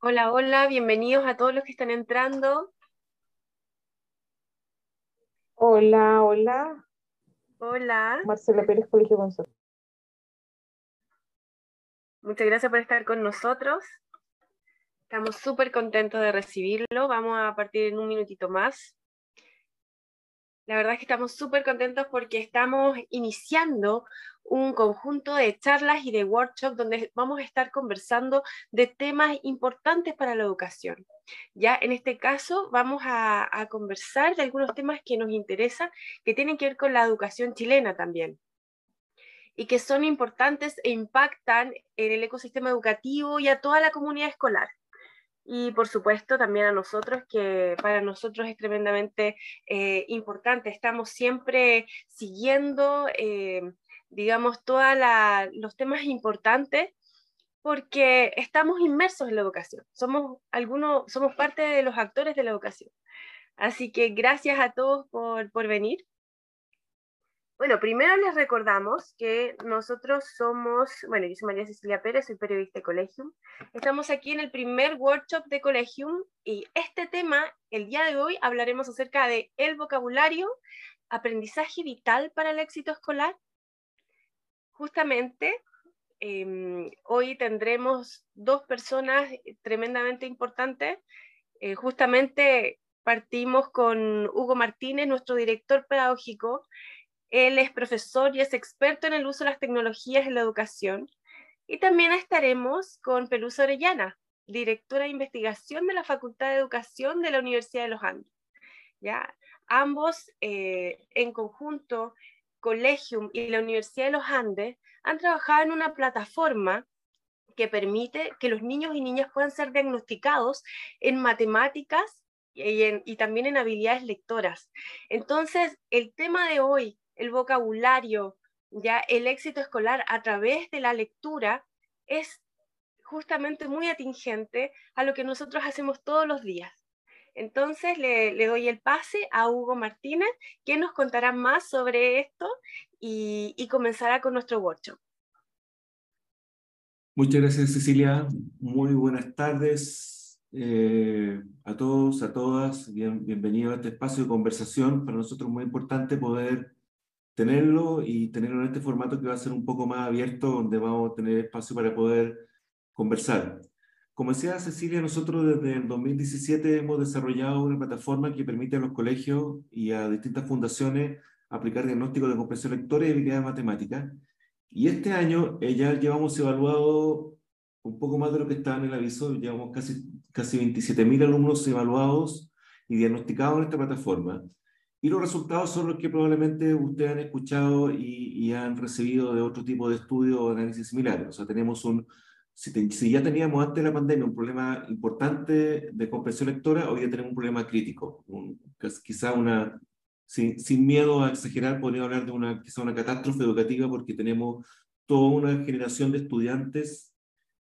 Hola, hola, bienvenidos a todos los que están entrando. Hola, hola. Hola. Marcela Pérez, Colegio González. Muchas gracias por estar con nosotros. Estamos súper contentos de recibirlo. Vamos a partir en un minutito más. La verdad es que estamos súper contentos porque estamos iniciando un conjunto de charlas y de workshops donde vamos a estar conversando de temas importantes para la educación. Ya en este caso vamos a, conversar de algunos temas que nos interesan, que tienen que ver con la educación chilena también y que son importantes e impactan en el ecosistema educativo y a toda la comunidad escolar y por supuesto también a nosotros, que para nosotros es tremendamente eh, importante. Estamos siempre siguiendo, eh, digamos, todos los temas importantes porque estamos inmersos en la educación. Somos, algunos, somos parte de los actores de la educación. Así que gracias a todos por, por venir. Bueno, primero les recordamos que nosotros somos, bueno, yo soy María Cecilia Pérez, soy periodista de Colegium. Estamos aquí en el primer workshop de Colegium y este tema, el día de hoy, hablaremos acerca de el vocabulario, aprendizaje vital para el éxito escolar. Justamente, em, hoy tendremos dos personas tremendamente importantes. Eh, justamente partimos con Hugo Martínez, nuestro director pedagógico, él es profesor y es experto en el uso de las tecnologías en la educación. Y también estaremos con Pelusa Orellana, directora de investigación de la Facultad de Educación de la Universidad de los Andes. ¿Ya? Ambos eh, en conjunto, Colegium y la Universidad de los Andes, han trabajado en una plataforma que permite que los niños y niñas puedan ser diagnosticados en matemáticas y, y también en habilidades lectoras. Entonces, el tema de hoy el vocabulario, ya el éxito escolar a través de la lectura es justamente muy atingente a lo que nosotros hacemos todos los días. Entonces le, doy el pase a Hugo Martínez, que nos contará más sobre esto y, comenzará con nuestro workshop. Muchas gracias Cecilia, muy buenas tardes eh, a todos, a todas, Bien, bienvenidos a este espacio de conversación, para nosotros es muy importante poder tenerlo y tenerlo en este formato que va a ser un poco más abierto, donde vamos a tener espacio para poder conversar. Como decía Cecilia, nosotros desde el 2017 hemos desarrollado una plataforma que permite a los colegios y a distintas fundaciones aplicar diagnósticos de comprensión lectora y habilidades matemáticas. Y este año eh, ya llevamos evaluado un poco más de lo que estaba en el aviso, llevamos casi, casi 27.000 alumnos evaluados y diagnosticados en esta plataforma. Y los resultados son los que probablemente ustedes han escuchado y, han recibido de otro tipo de estudios o análisis similares. O sea, tenemos un, si, ya teníamos antes de la pandemia un problema importante de comprensión lectora, hoy ya tenemos un problema crítico. quizá una, sin, sin, miedo a exagerar, podría hablar de una, quizá una catástrofe educativa porque tenemos toda una generación de estudiantes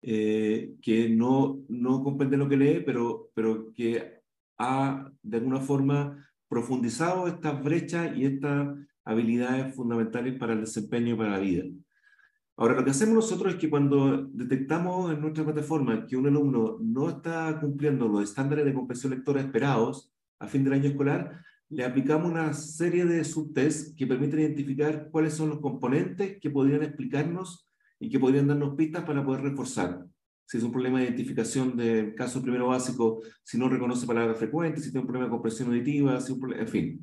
eh, que no, no comprenden lo que lee, pero, pero que ha, de alguna forma, profundizado estas brechas y estas habilidades fundamentales para el desempeño y para la vida. Ahora, lo que hacemos nosotros es que cuando detectamos en nuestra plataforma que un alumno no está cumpliendo los estándares de comprensión lectora esperados a fin del año escolar, le aplicamos una serie de subtests que permiten identificar cuáles son los componentes que podrían explicarnos y que podrían darnos pistas para poder reforzar si es un problema de identificación del caso primero básico, si no reconoce palabras frecuentes, si tiene un problema de comprensión auditiva, si un en fin.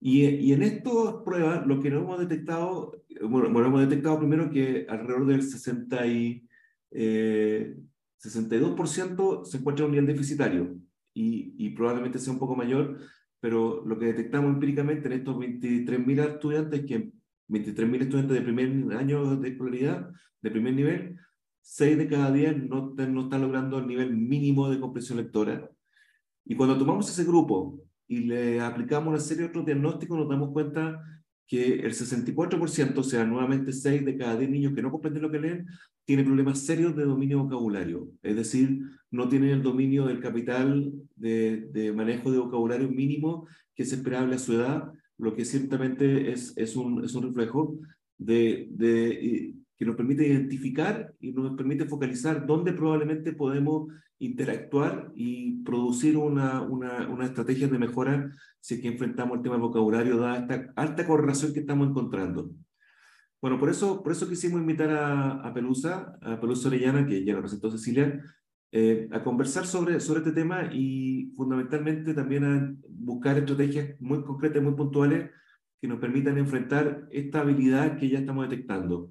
Y, y, en estas pruebas, lo que no hemos detectado, bueno, bueno, hemos detectado primero que alrededor del 60 y, 62% eh, se encuentra en un nivel deficitario y, y, probablemente sea un poco mayor, pero lo que detectamos empíricamente en estos 23.000 estudiantes, que 23.000 estudiantes de primer año de escolaridad, de primer nivel, 6 de cada 10 no, no están logrando el nivel mínimo de comprensión lectora. Y cuando tomamos ese grupo y le aplicamos una serie de otros diagnósticos, nos damos cuenta que el 64%, o sea, nuevamente 6 de cada 10 niños que no comprenden lo que leen, tienen problemas serios de dominio vocabulario. Es decir, no tienen el dominio del capital de, de manejo de vocabulario mínimo que es esperable a su edad, lo que ciertamente es, es, un, es un reflejo de, de que nos permite identificar y nos permite focalizar dónde probablemente podemos interactuar y producir una, una, una estrategia de mejora si es que enfrentamos el tema vocabulario, dada esta alta correlación que estamos encontrando. Bueno, por eso, por eso quisimos invitar a, a Pelusa, a Pelusa Orellana, que ya lo presentó Cecilia, eh, a conversar sobre, sobre este tema y fundamentalmente también a buscar estrategias muy concretas, muy puntuales, que nos permitan enfrentar esta habilidad que ya estamos detectando.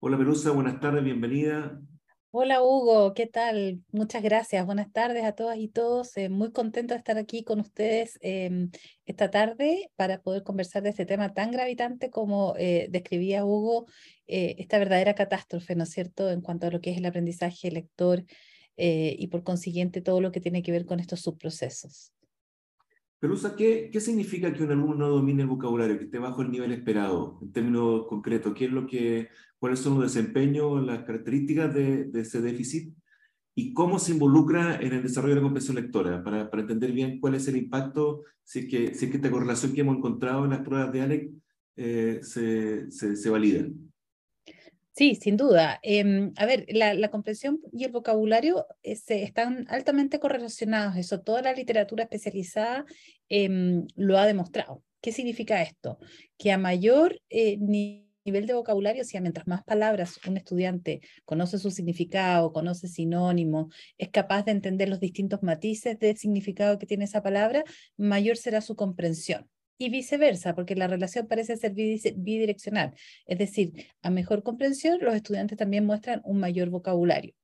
Hola Pelusa, buenas tardes, bienvenida. Hola Hugo, ¿qué tal? Muchas gracias. Buenas tardes a todas y todos. Eh, muy contento de estar aquí con ustedes em, esta tarde para poder conversar de este tema tan gravitante como eh, describía Hugo, eh, esta verdadera catástrofe, ¿no es cierto?, en cuanto a lo que es el aprendizaje lector y por consiguiente todo lo que tiene que ver con estos subprocesos. Pelusa, ¿qué, ¿qué significa que un alumno no domine el vocabulario, que esté bajo el nivel esperado, en términos concretos? ¿Qué es lo que, ¿Cuáles son los desempeños, las características de, de ese déficit? ¿Y cómo se involucra en el desarrollo de la comprensión lectora? Para, para entender bien cuál es el impacto, si es, que, si es que esta correlación que hemos encontrado en las pruebas de ALEC eh, se, se, se valida. Sí, sin duda. Eh, a ver, la, comprensión y el vocabulario eh, están altamente correlacionados. Eso toda la literatura especializada eh, lo ha demostrado. ¿Qué significa esto? Que a mayor eh, nivel de vocabulario, o sea, mientras más palabras un estudiante conoce su significado, conoce sinónimo, es capaz de entender los distintos matices del significado que tiene esa palabra, mayor será su comprensión y viceversa, porque la relación parece ser bidireccional. Es decir, a mejor comprensión, los estudiantes también muestran un mayor vocabulario.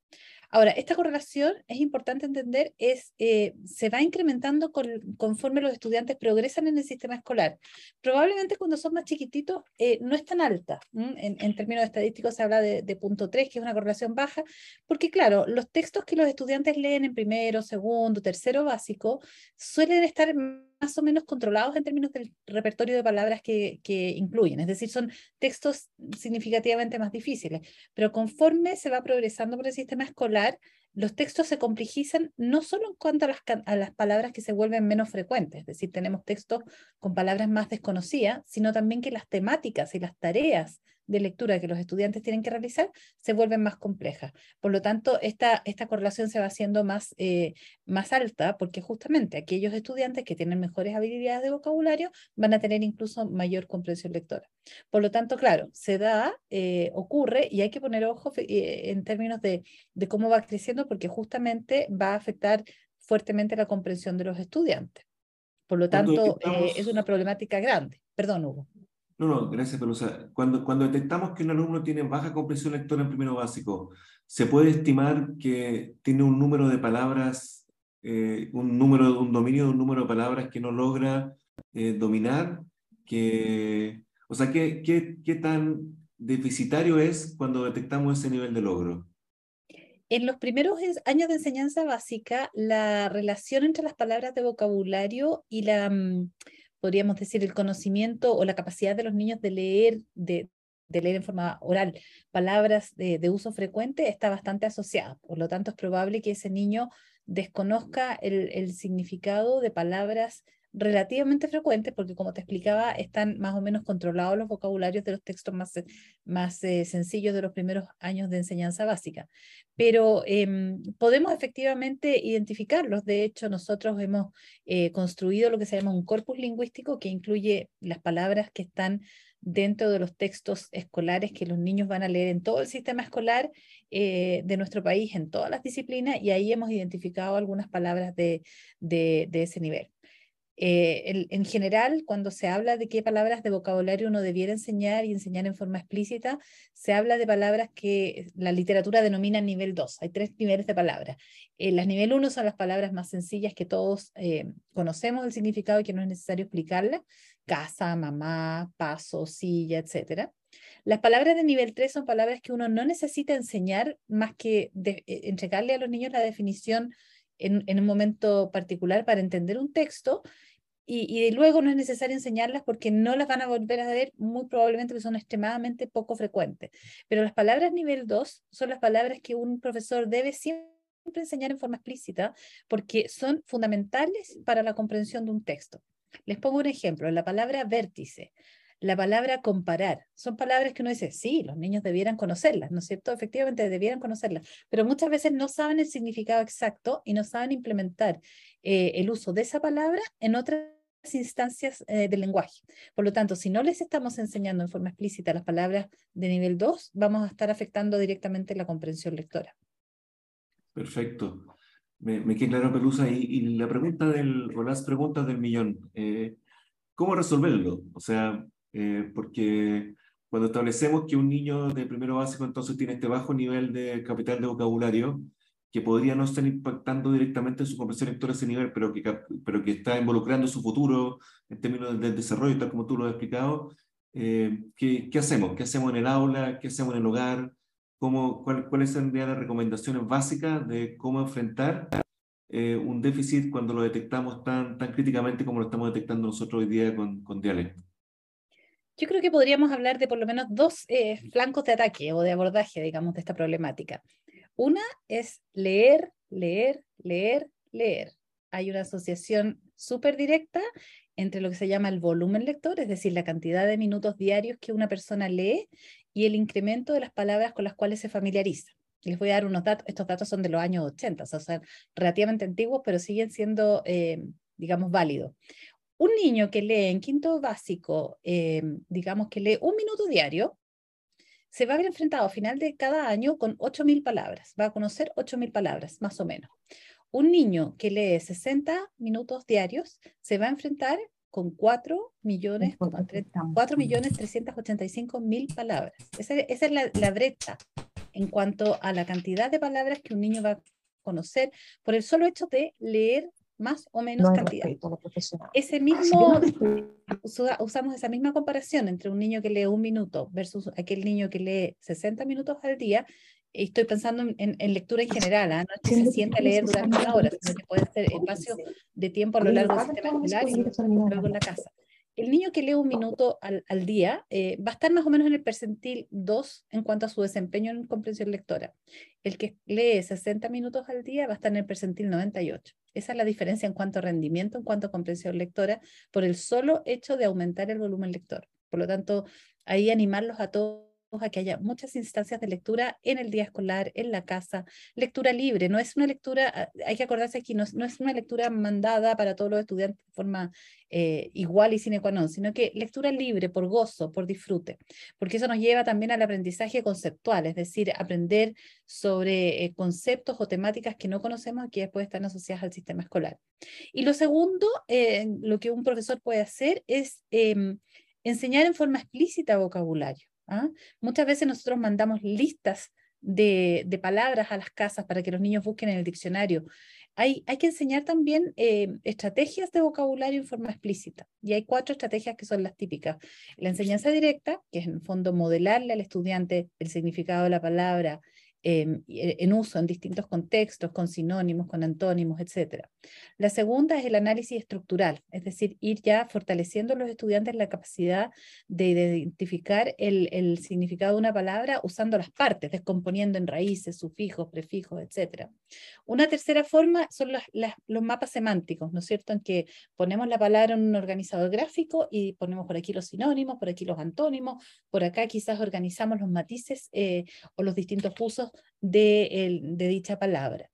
Ahora, esta correlación es importante entender, es, eh, se va incrementando con, conforme los estudiantes progresan en el sistema escolar. Probablemente cuando son más chiquititos eh, no es tan alta. En, en, términos estadísticos se habla de, de, punto 3, que es una correlación baja, porque claro, los textos que los estudiantes leen en primero, segundo, tercero básico suelen estar más o menos controlados en términos del repertorio de palabras que, que, incluyen, es decir, son textos significativamente más difíciles, pero conforme se va progresando por el sistema escolar, los textos se complejizan no solo en cuanto a las, a las, palabras que se vuelven menos frecuentes, es decir, tenemos textos con palabras más desconocidas, sino también que las temáticas y las tareas de lectura que los estudiantes tienen que realizar se vuelven más complejas. Por lo tanto, esta, esta correlación se va haciendo más, eh, más alta porque justamente aquellos estudiantes que tienen mejores habilidades de vocabulario van a tener incluso mayor comprensión lectora. Por lo tanto, claro, se da, eh, ocurre y hay que poner ojo eh, en términos de, de cómo va creciendo porque justamente va a afectar fuertemente la comprensión de los estudiantes. Por lo tanto, estamos... es una problemática grande. Perdón, Hugo. No, no, gracias, Pelusa. Cuando, cuando detectamos que un alumno tiene baja comprensión lectora en primero básico, ¿se puede estimar que tiene un número de palabras, eh, un número, un dominio de un número de palabras que no logra eh, dominar? Que, o sea, ¿qué, qué, ¿qué tan deficitario es cuando detectamos ese nivel de logro? En los primeros años de enseñanza básica, la relación entre las palabras de vocabulario y la podríamos decir, el conocimiento o la capacidad de los niños de leer, de, de leer en forma oral palabras de, uso frecuente está bastante asociada. Por lo tanto, es probable que ese niño desconozca el significado de palabras relativamente frecuentes, porque como te explicaba, están más o menos controlados los vocabularios de los textos más, más eh, sencillos de los primeros años de enseñanza básica. Pero eh, podemos efectivamente identificarlos. De hecho, nosotros hemos eh, construido lo que se llama un corpus lingüístico que incluye las palabras que están dentro de los textos escolares que los niños van a leer en todo el sistema escolar eh, de nuestro país, en todas las disciplinas, y ahí hemos identificado algunas palabras de, de ese nivel. Eh, en, en, general, cuando se habla de qué palabras de vocabulario uno debiera enseñar y enseñar en forma explícita, se habla de palabras que la literatura denomina nivel 2. Hay tres niveles de palabras. Eh, las nivel 1 son las palabras más sencillas que todos eh, conocemos el significado y que no es necesario explicarlas. Casa, mamá, paso, silla, etc. Las palabras de nivel 3 son palabras que uno no necesita enseñar más que de, eh, entregarle a los niños la definición en, un momento particular para entender un texto y, y, luego no es necesario enseñarlas porque no las van a volver a ver muy probablemente porque son extremadamente poco frecuentes. Pero las palabras nivel 2 son las palabras que un profesor debe siempre enseñar en forma explícita porque son fundamentales para la comprensión de un texto. Les pongo un ejemplo, la palabra vértice. La palabra comparar. Son palabras que uno dice, sí, los niños debieran conocerlas, ¿no es cierto? Efectivamente, debieran conocerlas, pero muchas veces no saben el significado exacto y no saben implementar eh, el uso de esa palabra en otras instancias eh, del lenguaje. Por lo tanto, si no les estamos enseñando en forma explícita las palabras de nivel 2, vamos a estar afectando directamente la comprensión lectora. Perfecto. Me, me queda claro, Pelusa. Y, la pregunta del, o las preguntas del millón, eh, ¿cómo resolverlo? O sea, eh, porque cuando establecemos que un niño de primero básico entonces tiene este bajo nivel de capital de vocabulario, que podría no estar impactando directamente en su comprensión lectora ese nivel, pero que, pero que está involucrando su futuro en términos del desarrollo, tal como tú lo has explicado, eh, ¿qué, ¿qué, hacemos? ¿Qué hacemos en el aula? ¿Qué hacemos en el hogar? ¿Cómo, cuál, ¿Cuáles serían las recomendaciones básicas de cómo enfrentar eh, un déficit cuando lo detectamos tan, tan críticamente como lo estamos detectando nosotros hoy día con, con dialecto? Yo creo que podríamos hablar de por lo menos dos eh, flancos de ataque o de abordaje, digamos, de esta problemática. Una es leer, leer, leer, leer. Hay una asociación súper directa entre lo que se llama el volumen lector, es decir, la cantidad de minutos diarios que una persona lee y el incremento de las palabras con las cuales se familiariza. Les voy a dar unos datos, estos datos son de los años 80, o sea, relativamente antiguos, pero siguen siendo, eh, digamos, válidos. Un niño que lee en quinto básico, eh, digamos que lee un minuto diario, se va a ver enfrentado a final de cada año con 8.000 palabras, va a conocer 8.000 palabras, más o menos. Un niño que lee 60 minutos diarios se va a enfrentar con 4 millones, 4 millones 385 mil palabras. Esa, esa es la, la, brecha en cuanto a la cantidad de palabras que un niño va a conocer por el solo hecho de leer más o menos cantidad. Ese mismo, usamos esa misma comparación entre un niño que lee un minuto versus aquel niño que lee 60 minutos al día. Y estoy pensando en, lectura en general, ¿ah? no es que se sienta a leer durante una hora, sino que puede ser espacio de tiempo a lo largo del sistema escolar y luego en la casa el niño que lee un minuto al, día eh, va a estar más o menos en el percentil 2 en cuanto a su desempeño en comprensión lectora. El que lee 60 minutos al día va a estar en el percentil 98. Esa es la diferencia en cuanto a rendimiento, en cuanto a comprensión lectora, por el solo hecho de aumentar el volumen lector. Por lo tanto, ahí animarlos a todos a que haya muchas instancias de lectura en el día escolar, en la casa, lectura libre, no es una lectura, ah, hay que acordarse aquí, no es, una lectura mandada para todos los estudiantes de forma eh, igual y sine qua sino que lectura libre por gozo, por disfrute, porque eso nos lleva también al aprendizaje conceptual, es decir, aprender sobre eh, conceptos o temáticas que no conocemos y que después están asociadas al sistema escolar. Y lo segundo, eh, lo que un profesor puede hacer es em, enseñar en forma explícita vocabulario. ¿Ah? Muchas veces nosotros mandamos listas de, palabras a las casas para que los niños busquen en el diccionario. Hay, hay que enseñar también eh, estrategias de vocabulario en forma explícita. Y hay cuatro estrategias que son las típicas. La enseñanza directa, que es en el fondo modelarle al estudiante el significado de la palabra, Em, e, en uso en distintos contextos, con sinónimos, con antónimos, etc. La segunda es el análisis estructural, es decir, ir ya fortaleciendo a los estudiantes la capacidad de, identificar el, significado de una palabra usando las partes, descomponiendo en raíces, sufijos, prefijos, etc. Una tercera forma son los, los mapas semánticos, ¿no es cierto?, en que ponemos la palabra en un organizador gráfico y ponemos por aquí los sinónimos, por aquí los antónimos, por acá quizás organizamos los matices eh, o los distintos usos de, de dicha palabra.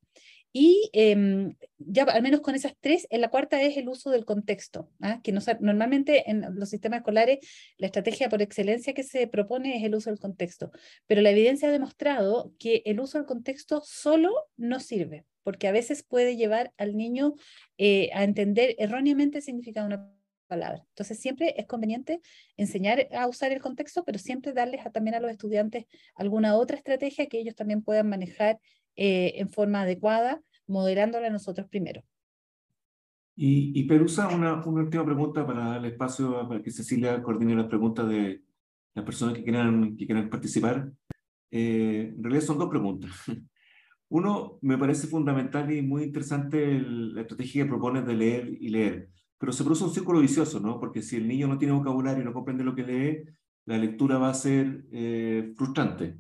Y em, ya al menos con esas tres, en la cuarta es el uso del contexto, ¿ah? que no, normalmente en los sistemas escolares la estrategia por excelencia que se propone es el uso del contexto, pero la evidencia ha demostrado que el uso del contexto solo no sirve, porque a veces puede llevar al niño eh, a entender erróneamente el significado de una palabra. Entonces siempre es conveniente enseñar a usar el contexto, pero siempre darles también a los estudiantes alguna otra estrategia que ellos también puedan manejar eh, en forma adecuada, moderándola a nosotros primero. Y, y Perusa, una, una, última pregunta para darle espacio para que Cecilia coordine las preguntas de las personas que quieran, que quieran participar. Eh, en realidad son dos preguntas. Uno, me parece fundamental y muy interesante la estrategia que propones de leer y leer. Pero se produce un círculo vicioso, ¿no? Porque si el niño no tiene vocabulario y no comprende lo que lee, la lectura va a ser eh, frustrante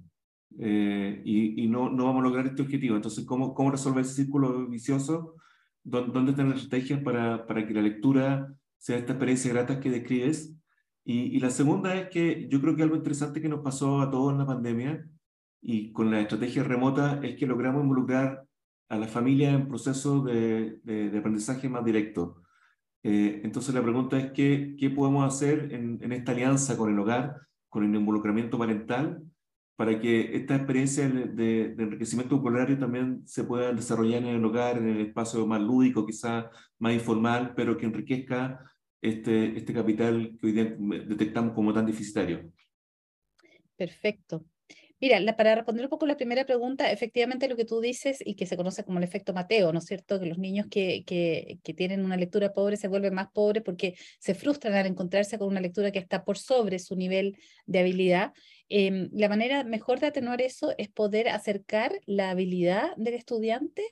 eh, y, y no, no, vamos a lograr este objetivo. Entonces, ¿cómo, cómo resolver ese círculo vicioso? ¿Dónde, están las estrategias para, para que la lectura sea esta experiencia grata que describes? Y, y, la segunda es que yo creo que algo interesante que nos pasó a todos en la pandemia y con la estrategia remota es que logramos involucrar a la familia en procesos de, de, de aprendizaje más directo. Eh, entonces la pregunta es qué, qué podemos hacer en, esta alianza con el hogar, con el involucramiento parental, para que esta experiencia de, enriquecimiento vocabulario también se pueda desarrollar en el hogar, en el espacio más lúdico, quizá más informal, pero que enriquezca este, este capital que hoy detectamos como tan deficitario. Perfecto. Mira, para responder un poco la primera pregunta, efectivamente lo que tú dices y que se conoce como el efecto Mateo, ¿no es cierto? Que los niños que, que, tienen una lectura pobre se vuelven más pobres porque se frustran al encontrarse con una lectura que está por sobre su nivel de habilidad. Eh, la manera mejor de atenuar eso es poder acercar la habilidad del estudiante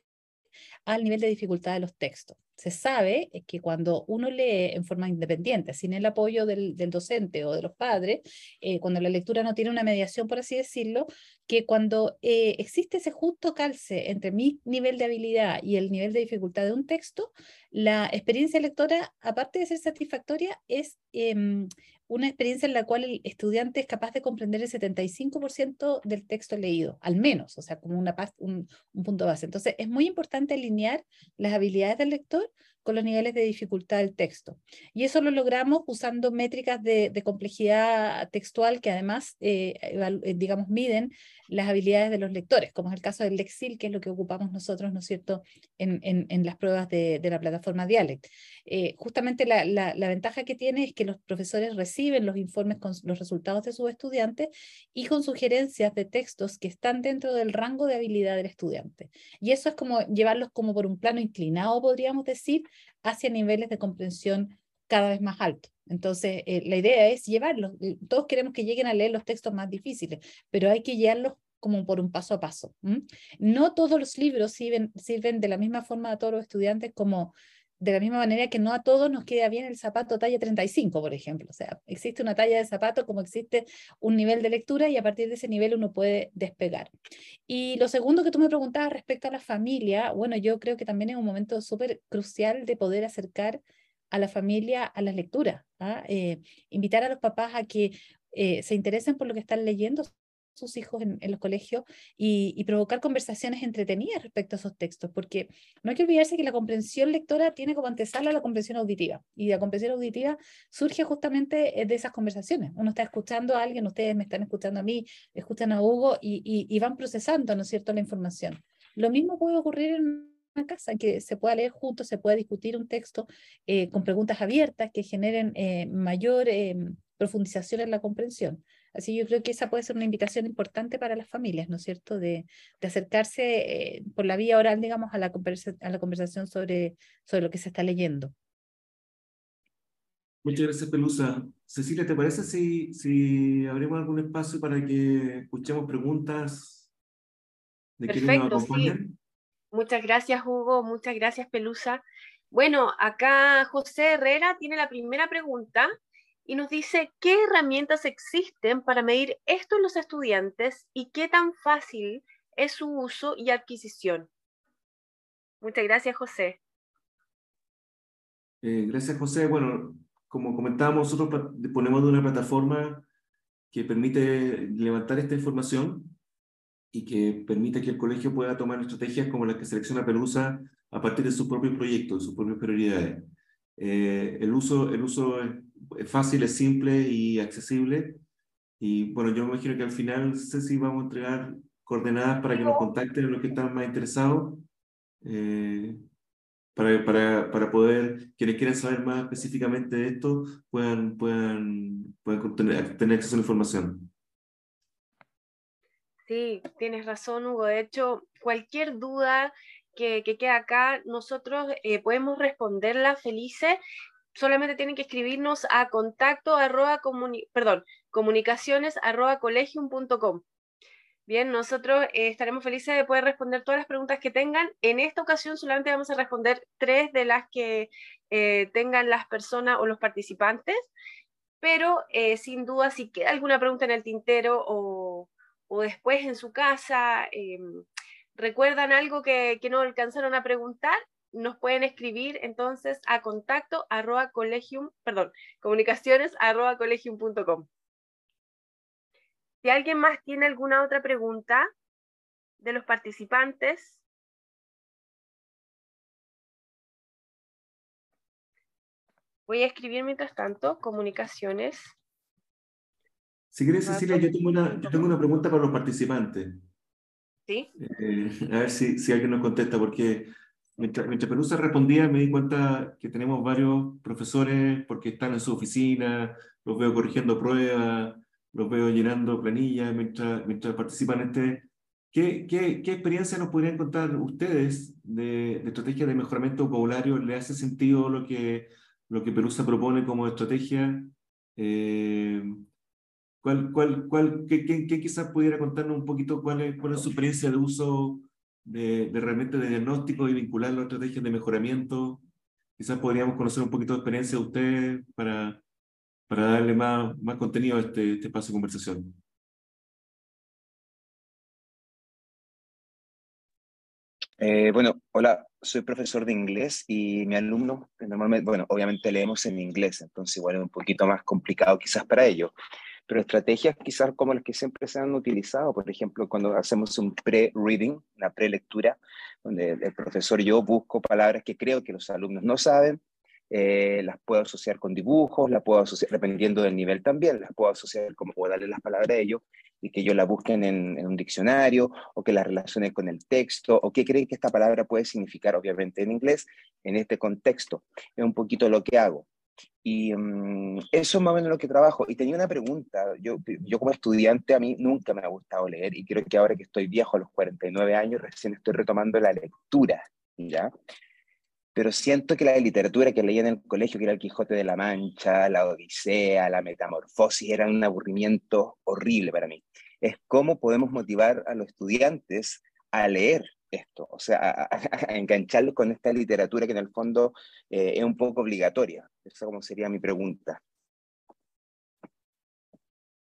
al nivel de dificultad de los textos se sabe que cuando uno lee en forma independiente, sin el apoyo del, docente o de los padres, eh, cuando la lectura no tiene una mediación, por así decirlo, que cuando eh, existe ese justo calce entre mi nivel de habilidad y el nivel de dificultad de un texto, la experiencia lectora, aparte de ser satisfactoria, es eh, una experiencia en la cual el estudiante es capaz de comprender el 75% del texto leído, al menos, o sea, como una, un, un punto base. Entonces, es muy importante alinear las habilidades del lector con los niveles de dificultad del texto. Y eso lo logramos usando métricas de, de complejidad textual que además, eh, eh, digamos, miden las habilidades de los lectores, como es el caso del Lexil, que es lo que ocupamos nosotros, ¿no es cierto?, en, en, en las pruebas de, de, la plataforma Dialect. Eh, justamente la, la, la, ventaja que tiene es que los profesores reciben los informes con los resultados de sus estudiantes y con sugerencias de textos que están dentro del rango de habilidad del estudiante. Y eso es como llevarlos como por un plano inclinado, podríamos decir, hacia niveles de comprensión cada vez más altos. Entonces, eh, la idea es llevarlos. Eh, todos queremos que lleguen a leer los textos más difíciles, pero hay que llevarlos como por un paso a paso. No todos los libros sirven, sirven de la misma forma a todos los estudiantes como de la misma manera que no a todos nos queda bien el zapato talla 35, por ejemplo. O sea, existe una talla de zapato como existe un nivel de lectura y a partir de ese nivel uno puede despegar. Y lo segundo que tú me preguntabas respecto a la familia, bueno, yo creo que también es un momento súper crucial de poder acercar a la familia a las lecturas. ¿ah? Eh, invitar a los papás a que eh, se interesen por lo que están leyendo, sus hijos en, los colegios y, provocar conversaciones entretenidas respecto a esos textos, porque no hay que olvidarse que la comprensión lectora tiene como antesala la comprensión auditiva, y la comprensión auditiva surge justamente eh, de esas conversaciones. Uno está escuchando a alguien, ustedes me están escuchando a mí, escuchan a Hugo y, van procesando, ¿no es cierto?, la información. Lo mismo puede ocurrir en una casa, en que se pueda leer juntos, se pueda discutir un texto eh, con preguntas abiertas que generen eh, mayor profundización en la comprensión. Así yo creo que esa puede ser una invitación importante para las familias, ¿no es cierto?, de, de acercarse eh, por la vía oral, digamos, a la, conversa, a la conversación sobre, sobre lo que se está leyendo. Muchas gracias, Pelusa. Cecilia, ¿te parece si, si abrimos algún espacio para que escuchemos preguntas de Perfecto, quienes nos acompañan? Sí. Muchas gracias, Hugo. Muchas gracias, Pelusa. Bueno, acá José Herrera tiene la primera pregunta y nos dice qué herramientas existen para medir esto en los estudiantes y qué tan fácil es su uso y adquisición. Muchas gracias, José. Eh, gracias, José. Bueno, como comentábamos, nosotros disponemos de una plataforma que permite levantar esta información y que permite que el colegio pueda tomar estrategias como las que selecciona Pelusa a partir de sus propios proyectos, de sus propias prioridades. Eh, el, uso, el uso fácil, es simple y accesible. Y bueno, yo me imagino que al final, Ceci, vamos a entregar coordenadas para que nos contacten los que están más interesados, eh, para, para, para poder, quienes quieran saber más específicamente de esto, puedan, puedan, puedan tener, tener acceso a la información. Sí, tienes razón, Hugo. De hecho, cualquier duda que, que quede acá, nosotros eh, podemos responderla felices solamente tienen que escribirnos a contacto arroba comuni perdón, comunicaciones arroba colegium.com. Bien, nosotros eh, estaremos felices de poder responder todas las preguntas que tengan. En esta ocasión solamente vamos a responder tres de las que eh, tengan las personas o los participantes, pero eh, sin duda si queda alguna pregunta en el tintero o, o después en su casa, em, recuerdan algo que, que no alcanzaron a preguntar, nos pueden escribir entonces a contacto arroba colegium, perdón, comunicaciones arroba colegium.com. Si alguien más tiene alguna otra pregunta de los participantes, voy a escribir mientras tanto comunicaciones. Si quieres, Cecilia, yo tengo una, yo tengo una pregunta para los participantes. ¿Sí? Eh, a ver si, si alguien nos contesta, porque mientras, mientras Pelusa respondía me di cuenta que tenemos varios profesores porque están en su oficina, los veo corrigiendo pruebas, los veo llenando planillas mientras, mientras participan en este. ¿Qué, qué, qué experiencia nos podrían contar ustedes de, de estrategia de mejoramiento vocabulario? ¿Le hace sentido lo que, lo que propone como estrategia? Eh, ¿Cuál, cuál, cuál, qué, qué, qué, quizás pudiera contarnos un poquito cuál es, cuál es su experiencia de uso de, de herramientas de diagnóstico y vincularlo a estrategias de mejoramiento? Quizás podríamos conocer un poquito de experiencia de ustedes para, para darle más, más contenido a este, este espacio de conversación. Eh, bueno, hola, soy profesor de inglés y mi alumno, normalmente, bueno, obviamente leemos en inglés, entonces igual es un poquito más complicado quizás para ellos, pero estrategias quizás como las que siempre se han utilizado, por ejemplo, cuando hacemos un pre-reading, una pre-lectura, donde el profesor y yo busco palabras que creo que los alumnos no saben, eh, las puedo asociar con dibujos, las puedo asociar, dependiendo del nivel también, las puedo asociar como puedo darle las palabras a ellos y que yo la busquen en, un diccionario o que la relacione con el texto o qué creen que esta palabra puede significar, obviamente en inglés, en este contexto. Es un poquito lo que hago. Y um, eso es más o menos lo que trabajo. Y tenía una pregunta. Yo, yo como estudiante a mí nunca me ha gustado leer y creo que ahora que estoy viejo, a los 49 años, recién estoy retomando la lectura. ¿ya? pero siento que la literatura que leía en el colegio, que era el Quijote de la Mancha, la Odisea, la Metamorfosis, era un aburrimiento horrible para mí. Es cómo podemos motivar a los estudiantes a leer esto, o sea, a, a, engancharlos con esta literatura que en el fondo eh, es un poco obligatoria. Esa como sería mi pregunta.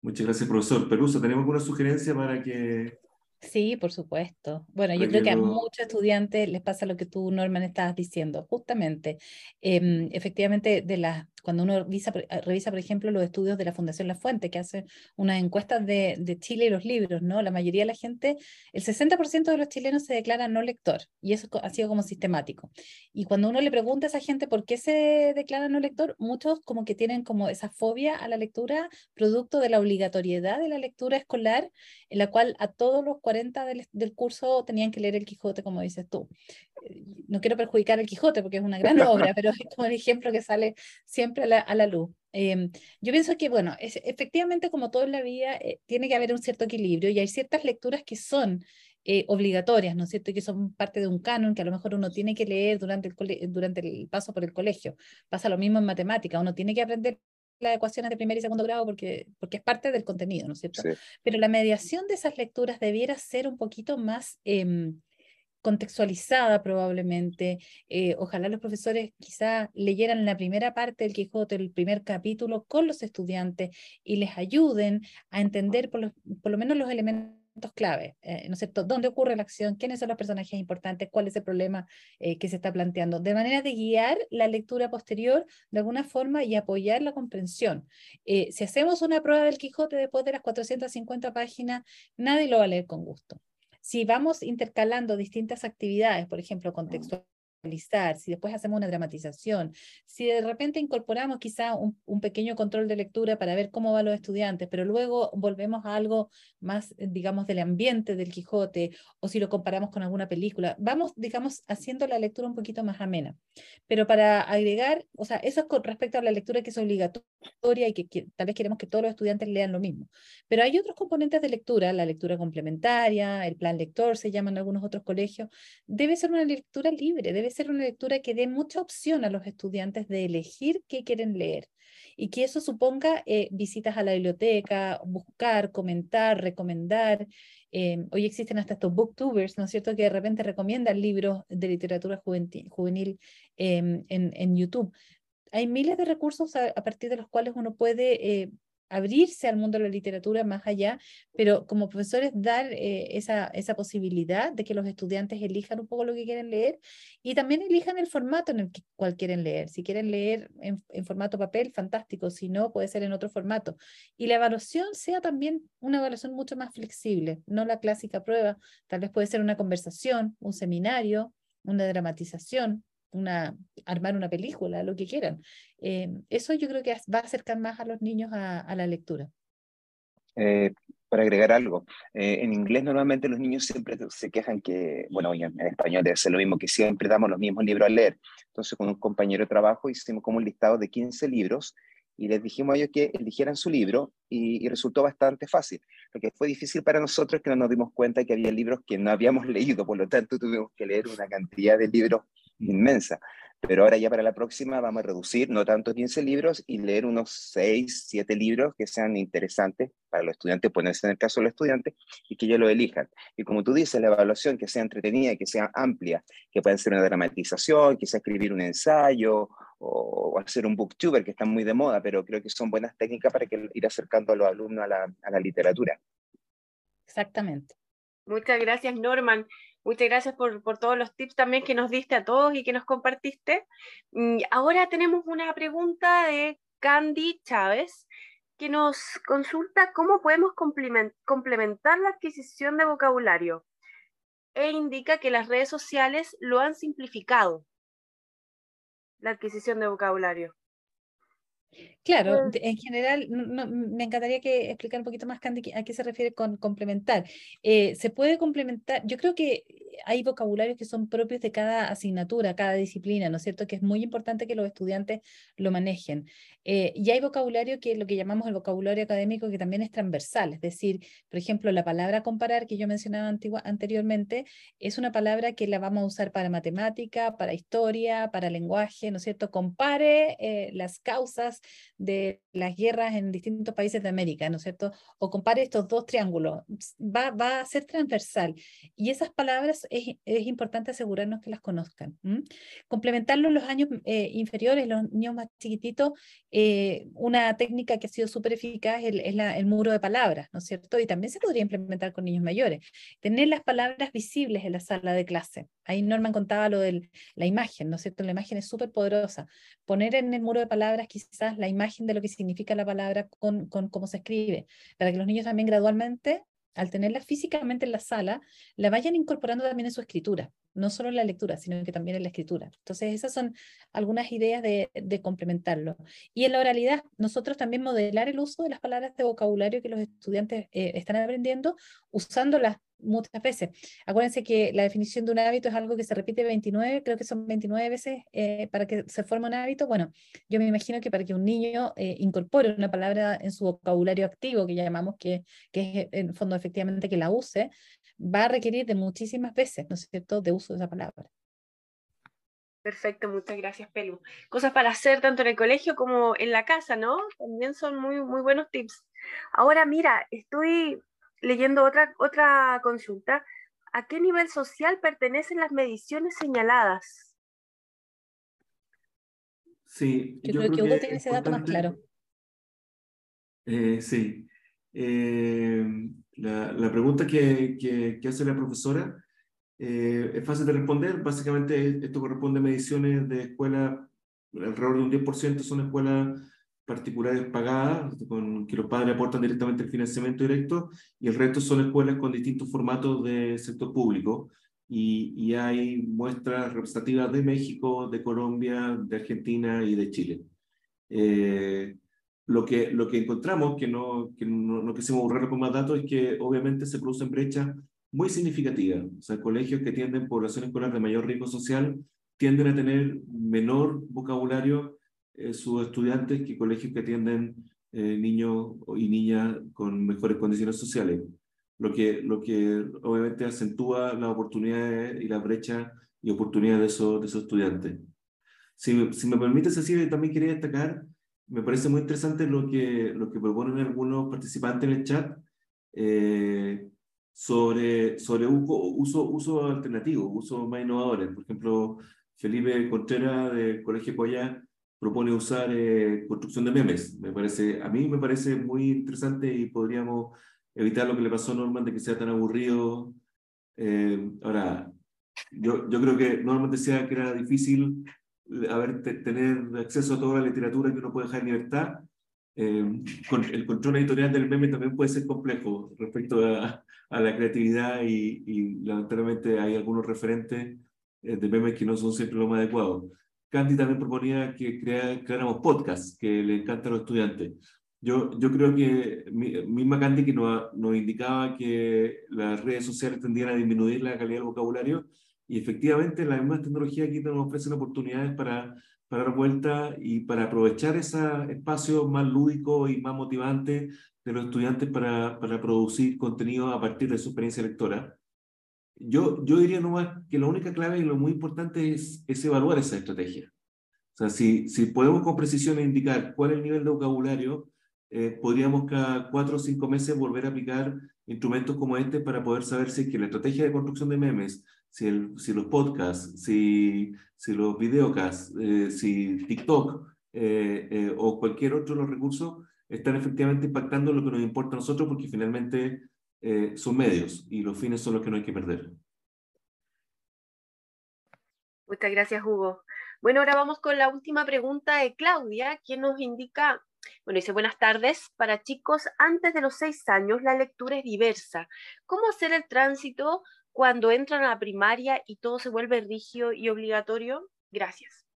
Muchas gracias, profesor. Peruso, ¿tenemos alguna sugerencia para que Sí, por supuesto. Bueno, yo creo que a muchos estudiantes les pasa lo que tú, Norman, estabas diciendo. Justamente, eh, efectivamente, de las cuando uno revisa, revisa, por ejemplo, los estudios de la Fundación La Fuente, que hace unas encuestas de, de Chile y los libros, ¿no? La mayoría de la gente, el 60% de los chilenos se declara no lector, y eso ha sido como sistemático. Y cuando uno le pregunta a esa gente por qué se declara no lector, muchos como que tienen como esa fobia a la lectura, producto de la obligatoriedad de la lectura escolar, en la cual a todos los 40 del, del curso tenían que leer el Quijote, como dices tú no quiero perjudicar el Quijote porque es una gran obra, pero es como el ejemplo que sale siempre a la, a la luz. Eh, yo pienso que, bueno, es, efectivamente como todo en la vida, eh, tiene que haber un cierto equilibrio y hay ciertas lecturas que son eh, obligatorias, ¿no es cierto? Que son parte de un canon que a lo mejor uno tiene que leer durante el, durante el paso por el colegio. Pasa lo mismo en matemática, uno tiene que aprender las ecuaciones de primer y segundo grado porque, porque es parte del contenido, ¿no es cierto? Sí. Pero la mediación de esas lecturas debiera ser un poquito más... Eh, contextualizada probablemente. Eh, ojalá los profesores quizá leyeran la primera parte del Quijote, el primer capítulo con los estudiantes y les ayuden a entender por lo, por lo menos los elementos clave, eh, ¿no es cierto? ¿Dónde ocurre la acción? ¿Quiénes son los personajes importantes? ¿Cuál es el problema eh, que se está planteando? De manera de guiar la lectura posterior de alguna forma y apoyar la comprensión. Si hacemos una prueba del Quijote después de las 450 páginas, nadie lo va a leer con gusto. Si vamos intercalando distintas actividades, por ejemplo, contextual si después hacemos una dramatización, si de repente incorporamos quizá un, un, pequeño control de lectura para ver cómo van los estudiantes, pero luego volvemos a algo más, digamos, del ambiente del Quijote, o si lo comparamos con alguna película, vamos, digamos, haciendo la lectura un poquito más amena. Pero para agregar, o sea, eso es con respecto a la lectura que es obligatoria y que, que tal vez queremos que todos los estudiantes lean lo mismo. Pero hay otros componentes de lectura, la lectura complementaria, el plan lector, se llaman algunos otros colegios, debe ser una lectura libre, debe ser una lectura que dé mucha opción a los estudiantes de elegir qué quieren leer y que eso suponga eh, visitas a la biblioteca, buscar, comentar, recomendar. Eh, hoy existen hasta estos booktubers, ¿no es cierto?, que de repente recomiendan libros de literatura juvenil, eh, en, YouTube. Hay miles de recursos a, a, partir de los cuales uno puede abrirse al mundo de la literatura más allá, pero como profesores dar eh, esa, esa posibilidad de que los estudiantes elijan un poco lo que quieren leer y también elijan el formato en el que, cual quieren leer. Si quieren leer en, en formato papel, fantástico, si no, puede ser en otro formato. Y la evaluación sea también una evaluación mucho más flexible, no la clásica prueba, tal vez puede ser una conversación, un seminario, una dramatización, una, armar una película, lo que quieran. Eh, eso yo creo que va a acercar más a los niños a, la lectura. Eh, para agregar algo, eh, en inglés normalmente los niños siempre se quejan que, bueno, en, español debe ser lo mismo, que siempre damos los mismos libros a leer. Entonces con un compañero de trabajo hicimos como un listado de 15 libros y les dijimos a ellos que eligieran su libro y, y, resultó bastante fácil. Lo que fue difícil para nosotros es que no nos dimos cuenta que había libros que no habíamos leído, por lo tanto tuvimos que leer una cantidad de libros inmensa. Pero ahora ya para la próxima vamos a reducir no tanto 15 libros y leer unos 6, 7 libros que sean interesantes para los estudiantes, ponerse en el caso de los estudiantes, y que ellos lo elijan. Y como tú dices, la evaluación que sea entretenida, que sea amplia, que pueda ser una dramatización, que sea escribir un ensayo o hacer un booktuber, que están muy de moda, pero creo que son buenas técnicas para que, ir acercando a los alumnos a la, a la literatura. Exactamente. Muchas gracias, Norman. Muchas gracias por, por, todos los tips también que nos diste a todos y que nos compartiste. Y ahora tenemos una pregunta de Candy Chávez que nos consulta cómo podemos complementar la adquisición de vocabulario e indica que las redes sociales lo han simplificado, la adquisición de vocabulario. Claro, en general, me encantaría que explicar un poquito más, Candy, a qué se refiere con complementar. Eh, se puede complementar, yo creo que hay vocabularios que son propios de cada asignatura, cada disciplina, ¿no es cierto? Que es muy importante que los estudiantes lo manejen. Eh, y hay vocabulario que es lo que llamamos el vocabulario académico que también es transversal, es decir, por ejemplo, la palabra comparar que yo mencionaba antigua, anteriormente es una palabra que la vamos a usar para matemática, para historia, para lenguaje, ¿no es cierto? Compare eh, las causas de las guerras en distintos países de América, ¿no es cierto? O compare estos dos triángulos, va, va a ser transversal. Y esas palabras es, importante asegurarnos que las conozcan. Complementarlo en los años eh, inferiores, los niños más chiquititos, eh, una técnica que ha sido súper eficaz es, el, el muro de palabras, ¿no es cierto? Y también se podría implementar con niños mayores. Tener las palabras visibles en la sala de clase. Ahí Norman contaba lo de la imagen, ¿no es cierto? La imagen es súper poderosa. Poner en el muro de palabras quizás la imagen de lo que significa la palabra con, con cómo se escribe, para que los niños también gradualmente al tenerla físicamente en la sala, la vayan incorporando también en su escritura, no solo en la lectura, sino que también en la escritura. Entonces, esas son algunas ideas de, complementarlo. Y en la oralidad, nosotros también modelar el uso de las palabras de vocabulario que los estudiantes eh, están aprendiendo, usándolas muchas veces. Acuérdense que la definición de un hábito es algo que se repite 29, creo que son 29 veces eh, para que se forme un hábito. Bueno, yo me imagino que para que un niño eh, incorpore una palabra en su vocabulario activo, que llamamos que, que es en fondo efectivamente que la use, va a requerir de muchísimas veces, ¿no es cierto?, de uso de esa palabra. Perfecto, muchas gracias, Pelu. Cosas para hacer tanto en el colegio como en la casa, ¿no? También son muy, muy buenos tips. Ahora, mira, estoy leyendo otra, otra consulta. ¿A qué nivel social pertenecen las mediciones señaladas? Sí, yo, creo, que Hugo tiene ese dato más claro. Eh, sí. Eh, la, la, pregunta que, que, que, hace la profesora eh, es fácil de responder. Básicamente, esto corresponde a mediciones de escuela, alrededor de un 10% son escuelas particulares pagadas, con, que los padres aportan directamente el financiamiento directo, y el resto son escuelas con distintos formatos de sector público. Y, y hay muestras representativas de México, de Colombia, de Argentina y de Chile. Eh, lo, que, lo que encontramos, que no, que no, no quisimos borrarlo con más datos, es que obviamente se producen brechas muy significativas. O sea, colegios que tienden población escolar de mayor riesgo social tienden a tener menor vocabulario eh, sus estudiantes que colegios que atienden eh, niños y niñas con mejores condiciones sociales, lo que, lo que obviamente acentúa las oportunidades y la brecha y oportunidades de esos, de esos estudiantes. Si, si me permite, Cecilia, también quería destacar, me parece muy interesante lo que, lo que proponen algunos participantes en el chat eh, sobre, sobre uso, uso alternativo, uso más innovadores. Por ejemplo, Felipe Contreras del Colegio Coya propone usar eh, construcción de memes. Me parece, a mí me parece muy interesante y podríamos evitar lo que le pasó a Norman de que sea tan aburrido. Eh, ahora, yo, yo creo que Norman decía que era difícil haber, tener acceso a toda la literatura que uno puede dejar en libertad. Eh, con, el control editorial del meme también puede ser complejo respecto a, a la creatividad y, y, lamentablemente hay algunos referentes de memes que no son siempre lo más adecuado. Candy también proponía que creáramos podcasts que le encantan a los estudiantes. Yo, yo creo que misma Candy que nos, nos indicaba que las redes sociales tendían a disminuir la calidad del vocabulario y efectivamente las mismas tecnologías aquí nos ofrecen oportunidades para, para dar vuelta y para aprovechar ese espacio más lúdico y más motivante de los estudiantes para, para producir contenido a partir de su experiencia lectora yo, yo diría nomás que la única clave y lo muy importante es, es evaluar esa estrategia. O sea, si, si podemos con precisión indicar cuál es el nivel de vocabulario, eh, podríamos cada cuatro o cinco meses volver a aplicar instrumentos como este para poder saber si es que la estrategia de construcción de memes, si, el, si los podcasts, si, si los videocasts, eh, si TikTok eh, o cualquier otro de los recursos están efectivamente impactando lo que nos importa a nosotros, porque finalmente eh, son medios y los fines son los que no hay que perder. Muchas gracias, Hugo. Bueno, ahora vamos con la última pregunta de Claudia, quien nos indica, bueno, dice buenas tardes, para chicos antes de los seis años la lectura es diversa. ¿Cómo hacer el tránsito cuando entran a la primaria y todo se vuelve rígido y obligatorio? Gracias.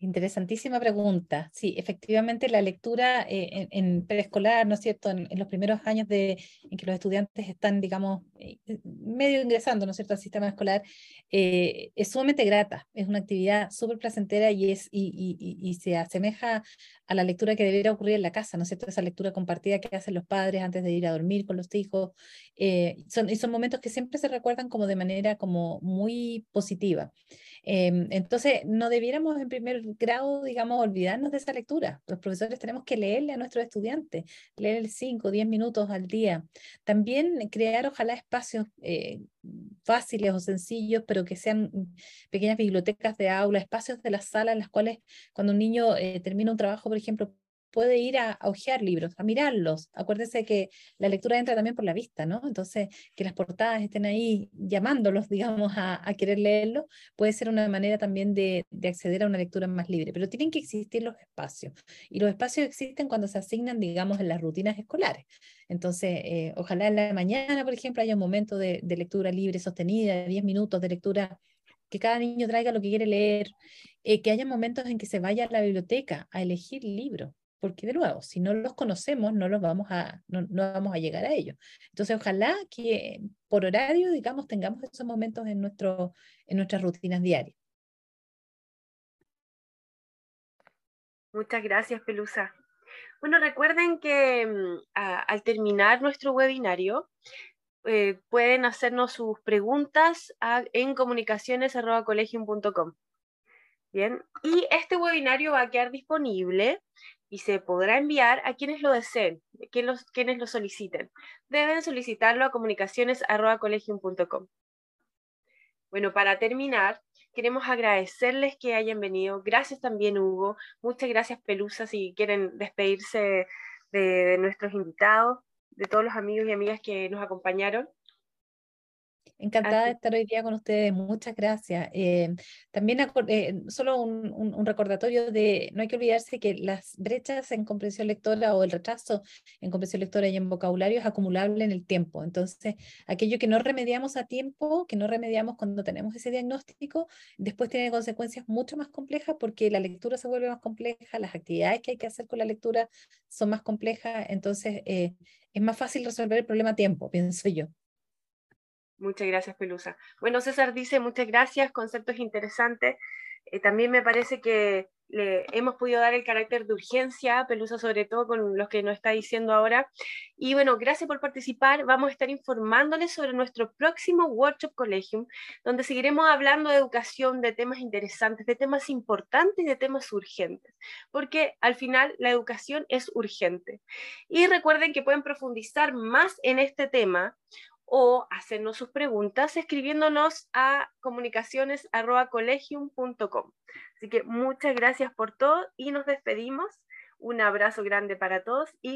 Interesantísima pregunta. Sí, efectivamente la lectura eh, en, preescolar, ¿no es cierto?, en, los primeros años de, en que los estudiantes están, digamos, eh, eh, medio ingresando, ¿no es cierto?, al sistema escolar, es sumamente grata, es una actividad súper placentera y, es, y, y, y, se asemeja a la lectura que debería ocurrir en la casa, ¿no es cierto?, esa lectura compartida que hacen los padres antes de ir a dormir con los hijos. son, y son momentos que siempre se recuerdan como de manera como muy positiva. Em, entonces, no debiéramos en primer grado, digamos, olvidarnos de esa lectura. Los profesores tenemos que leerle a nuestros estudiantes, leer 5 o 10 minutos al día. También crear, ojalá, espacios eh, fáciles o sencillos, pero que sean pequeñas bibliotecas de aula, espacios de la sala en las cuales cuando un niño eh, termina un trabajo, por ejemplo, puede ir a, a, ojear libros, a mirarlos. Acuérdese que la lectura entra también por la vista, ¿no? Entonces, que las portadas estén ahí llamándolos, digamos, a, a querer leerlo, puede ser una manera también de, de, acceder a una lectura más libre. Pero tienen que existir los espacios. Y los espacios existen cuando se asignan, digamos, en las rutinas escolares. Entonces, eh, ojalá en la mañana, por ejemplo, haya un momento de, de lectura libre sostenida, 10 minutos de lectura que cada niño traiga lo que quiere leer, eh, que haya momentos en que se vaya a la biblioteca a elegir libros, porque de nuevo, si no los conocemos, no, los vamos a, no, vamos a llegar a ellos. Entonces, ojalá que por horario, digamos, tengamos esos momentos en, nuestro, en nuestras rutinas diarias. Muchas gracias, Pelusa. Bueno, recuerden que mm, al terminar nuestro webinario, eh, pueden hacernos sus preguntas en comunicaciones.colegium.com. Bien, y este webinario va a quedar disponible y se podrá enviar a quienes lo deseen, quienes, quienes lo soliciten. Deben solicitarlo a comunicaciones.colegium.com. Bueno, para terminar, queremos agradecerles que hayan venido. Gracias también, Hugo. Muchas gracias, Pelusa, si quieren despedirse de nuestros invitados, de todos los amigos y amigas que nos acompañaron. Encantada de estar hoy día con ustedes, muchas gracias. Eh, también eh, solo un, un, recordatorio de, no hay que olvidarse que las brechas en comprensión lectora o el retraso en comprensión lectora y en vocabulario es acumulable en el tiempo. Entonces, aquello que no remediamos a tiempo, que no remediamos cuando tenemos ese diagnóstico, después tiene consecuencias mucho más complejas porque la lectura se vuelve más compleja, las actividades que hay que hacer con la lectura son más complejas, entonces eh, es más fácil resolver el problema a tiempo, pienso yo. Muchas gracias, Pelusa. Bueno, César dice muchas gracias, conceptos interesantes. Eh, también me parece que le hemos podido dar el carácter de urgencia, Pelusa sobre todo con los que nos está diciendo ahora. Y bueno, gracias por participar. Vamos a estar informándoles sobre nuestro próximo Workshop Collegium, donde seguiremos hablando de educación, de temas interesantes, de temas importantes de temas urgentes, porque al final la educación es urgente. Y recuerden que pueden profundizar más en este tema o hacernos sus preguntas escribiéndonos a comunicaciones.colegium.com. Así que muchas gracias por todo y nos despedimos. Un abrazo grande para todos y